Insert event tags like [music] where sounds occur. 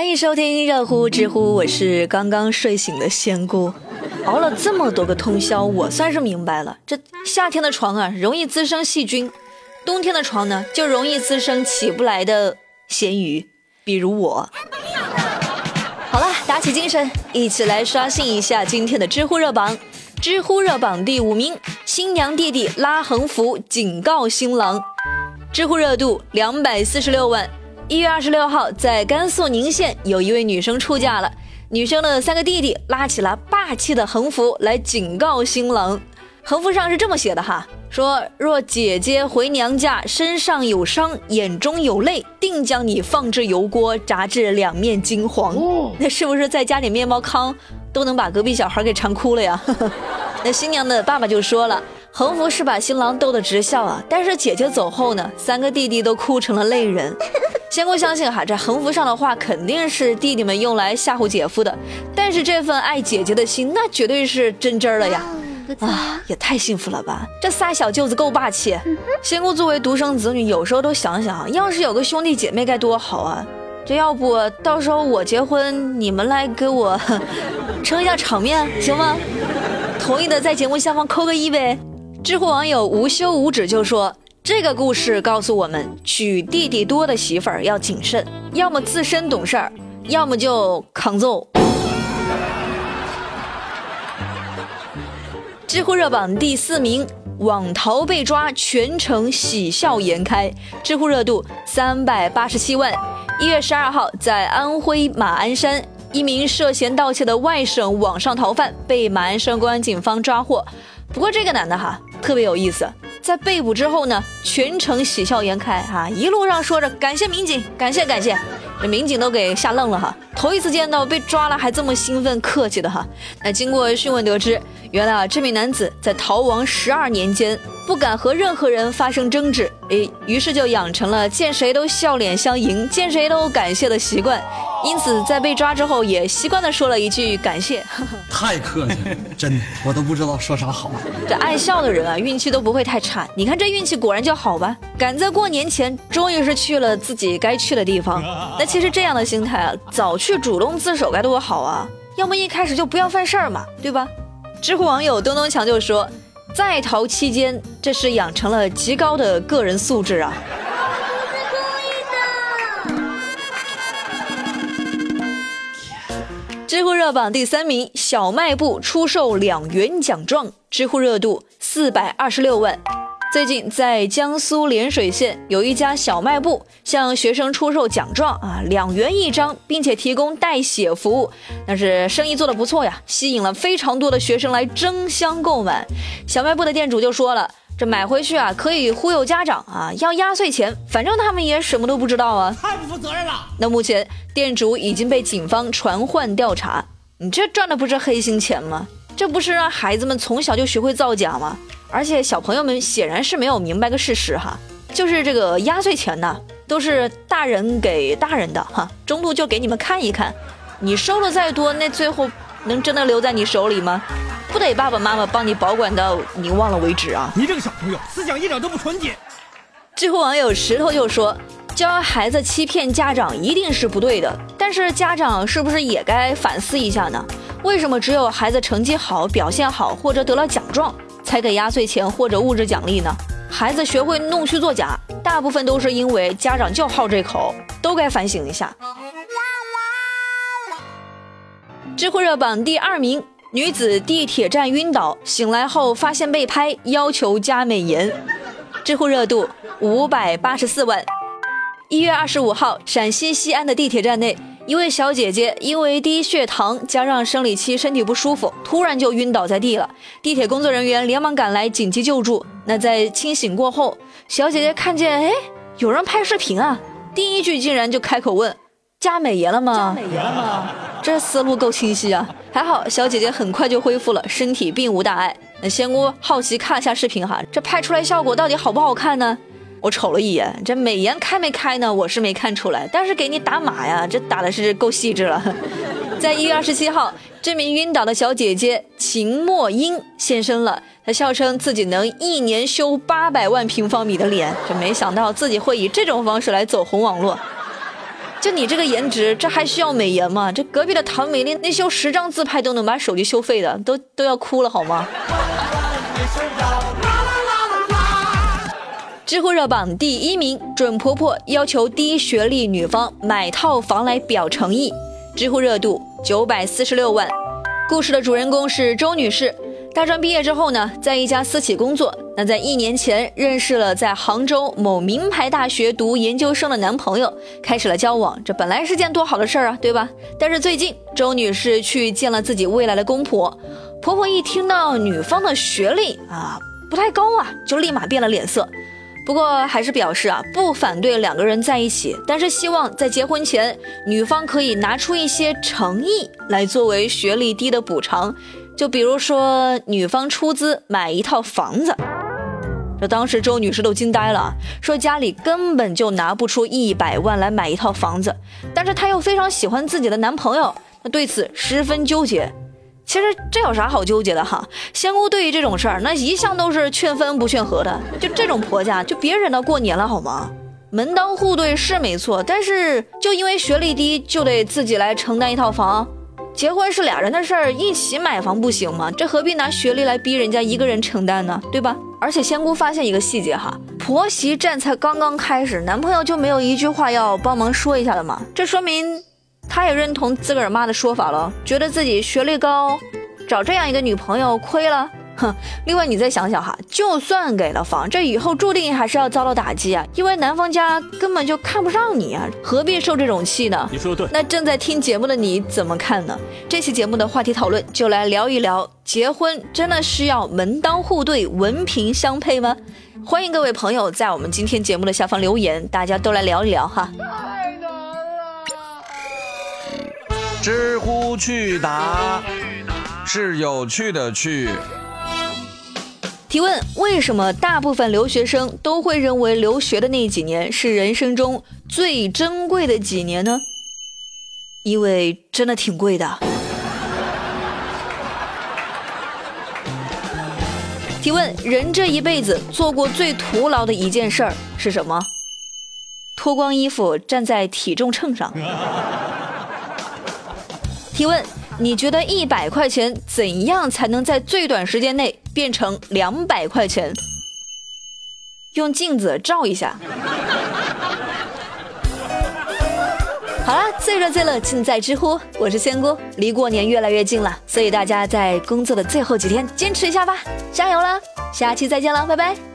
欢迎收听热乎知乎，我是刚刚睡醒的仙姑，熬了这么多个通宵，我算是明白了，这夏天的床啊容易滋生细菌，冬天的床呢就容易滋生起不来的咸鱼，比如我。好了，打起精神，一起来刷新一下今天的知乎热榜。知乎热榜第五名，新娘弟弟拉横幅警告新郎，知乎热度两百四十六万。一月二十六号，在甘肃宁县，有一位女生出嫁了。女生的三个弟弟拉起了霸气的横幅来警告新郎。横幅上是这么写的哈，说若姐姐回娘家身上有伤，眼中有泪，定将你放置油锅炸至两面金黄。那是不是再加点面包糠，都能把隔壁小孩给馋哭了呀？[laughs] 那新娘的爸爸就说了。横幅是把新郎逗得直笑啊，但是姐姐走后呢，三个弟弟都哭成了泪人。仙姑相信哈，这横幅上的话肯定是弟弟们用来吓唬姐夫的，但是这份爱姐姐的心，那绝对是真真了呀！啊，也太幸福了吧！这仨小舅子够霸气。仙姑作为独生子女，有时候都想想，要是有个兄弟姐妹该多好啊！这要不到时候我结婚，你们来给我 [laughs] 撑一下场面，行吗？同意的在节目下方扣个一呗。知乎网友无休无止就说：“这个故事告诉我们，娶弟弟多的媳妇儿要谨慎，要么自身懂事儿，要么就扛揍。”知乎热榜第四名，网逃被抓，全程喜笑颜开，知乎热度三百八十七万。一月十二号，在安徽马鞍山，一名涉嫌盗窃的外省网上逃犯被马鞍山公安警方抓获。不过这个男的哈。特别有意思，在被捕之后呢，全程喜笑颜开哈，一路上说着感谢民警，感谢感谢，这民警都给吓愣了哈，头一次见到被抓了还这么兴奋客气的哈。那经过讯问得知，原来啊这名男子在逃亡十二年间。不敢和任何人发生争执，诶，于是就养成了见谁都笑脸相迎、见谁都感谢的习惯。因此，在被抓之后，也习惯的说了一句感谢。[laughs] 太客气了，真的，我都不知道说啥好。这爱笑的人啊，运气都不会太差。你看这运气果然就好吧，赶在过年前，终于是去了自己该去的地方。[laughs] 那其实这样的心态啊，早去主动自首该多好啊！要么一开始就不要犯事儿嘛，对吧？知乎网友东东强就说。在逃期间，这是养成了极高的个人素质啊！知乎热榜第三名，小卖部出售两元奖状，知乎热度四百二十六万。最近在江苏涟水县有一家小卖部向学生出售奖状啊，两元一张，并且提供代写服务，但是生意做得不错呀，吸引了非常多的学生来争相购买。小卖部的店主就说了，这买回去啊可以忽悠家长啊，要压岁钱，反正他们也什么都不知道啊，太不负责任了。那目前店主已经被警方传唤调查，你这赚的不是黑心钱吗？这不是让孩子们从小就学会造假吗？而且小朋友们显然是没有明白个事实哈，就是这个压岁钱呢，都是大人给大人的哈，中途就给你们看一看，你收了再多，那最后能真的留在你手里吗？不得爸爸妈妈帮你保管到你忘了为止啊！你这个小朋友思想一点都不纯洁。知乎网友石头就说，教孩子欺骗家长一定是不对的，但是家长是不是也该反思一下呢？为什么只有孩子成绩好、表现好或者得了奖状？才给压岁钱或者物质奖励呢？孩子学会弄虚作假，大部分都是因为家长就好这口，都该反省一下。知乎热榜第二名，女子地铁站晕倒，醒来后发现被拍，要求加美颜。知乎热度五百八十四万。一月二十五号，陕西西安的地铁站内。一位小姐姐因为低血糖加上生理期身体不舒服，突然就晕倒在地了。地铁工作人员连忙赶来紧急救助。那在清醒过后，小姐姐看见哎有人拍视频啊，第一句竟然就开口问：“加美颜了吗？”加美颜了吗？这思路够清晰啊！还好小姐姐很快就恢复了，身体并无大碍。那仙姑好奇看了下视频哈，这拍出来效果到底好不好看呢？我瞅了一眼，这美颜开没开呢？我是没看出来，但是给你打码呀，这打的是够细致了。在一月二十七号，这名晕倒的小姐姐秦墨英现身了，她笑称自己能一年修八百万平方米的脸，这没想到自己会以这种方式来走红网络。就你这个颜值，这还需要美颜吗？这隔壁的唐美丽，那修十张自拍都能把手机修废的，都都要哭了好吗？知乎热榜第一名，准婆婆要求低学历女方买套房来表诚意，知乎热度九百四十六万。故事的主人公是周女士。大专毕业之后呢，在一家私企工作。那在一年前认识了在杭州某名牌大学读研究生的男朋友，开始了交往。这本来是件多好的事儿啊，对吧？但是最近周女士去见了自己未来的公婆，婆婆一听到女方的学历啊不太高啊，就立马变了脸色。不过还是表示啊不反对两个人在一起，但是希望在结婚前女方可以拿出一些诚意来作为学历低的补偿。就比如说，女方出资买一套房子，这当时周女士都惊呆了，说家里根本就拿不出一百万来买一套房子，但是她又非常喜欢自己的男朋友，那对此十分纠结。其实这有啥好纠结的哈？仙姑对于这种事儿，那一向都是劝分不劝和的，就这种婆家就别忍到过年了好吗？门当户对是没错，但是就因为学历低就得自己来承担一套房。结婚是俩人的事儿，一起买房不行吗？这何必拿学历来逼人家一个人承担呢？对吧？而且仙姑发现一个细节哈，婆媳战才刚刚开始，男朋友就没有一句话要帮忙说一下的吗？这说明他也认同自个儿妈的说法了，觉得自己学历高，找这样一个女朋友亏了。哼，另外你再想想哈，就算给了房，这以后注定还是要遭到打击啊，因为男方家根本就看不上你啊，何必受这种气呢？你说的对。那正在听节目的你怎么看呢？这期节目的话题讨论就来聊一聊，结婚真的需要门当户对、文凭相配吗？欢迎各位朋友在我们今天节目的下方留言，大家都来聊一聊哈。太难了。知乎去答是有趣的趣。提问：为什么大部分留学生都会认为留学的那几年是人生中最珍贵的几年呢？因为真的挺贵的。提问：人这一辈子做过最徒劳的一件事儿是什么？脱光衣服站在体重秤上。提问。你觉得一百块钱怎样才能在最短时间内变成两百块钱？用镜子照一下。好了，最热最乐尽在知乎，我是仙姑。离过年越来越近了，所以大家在工作的最后几天坚持一下吧，加油了！下期再见了，拜拜。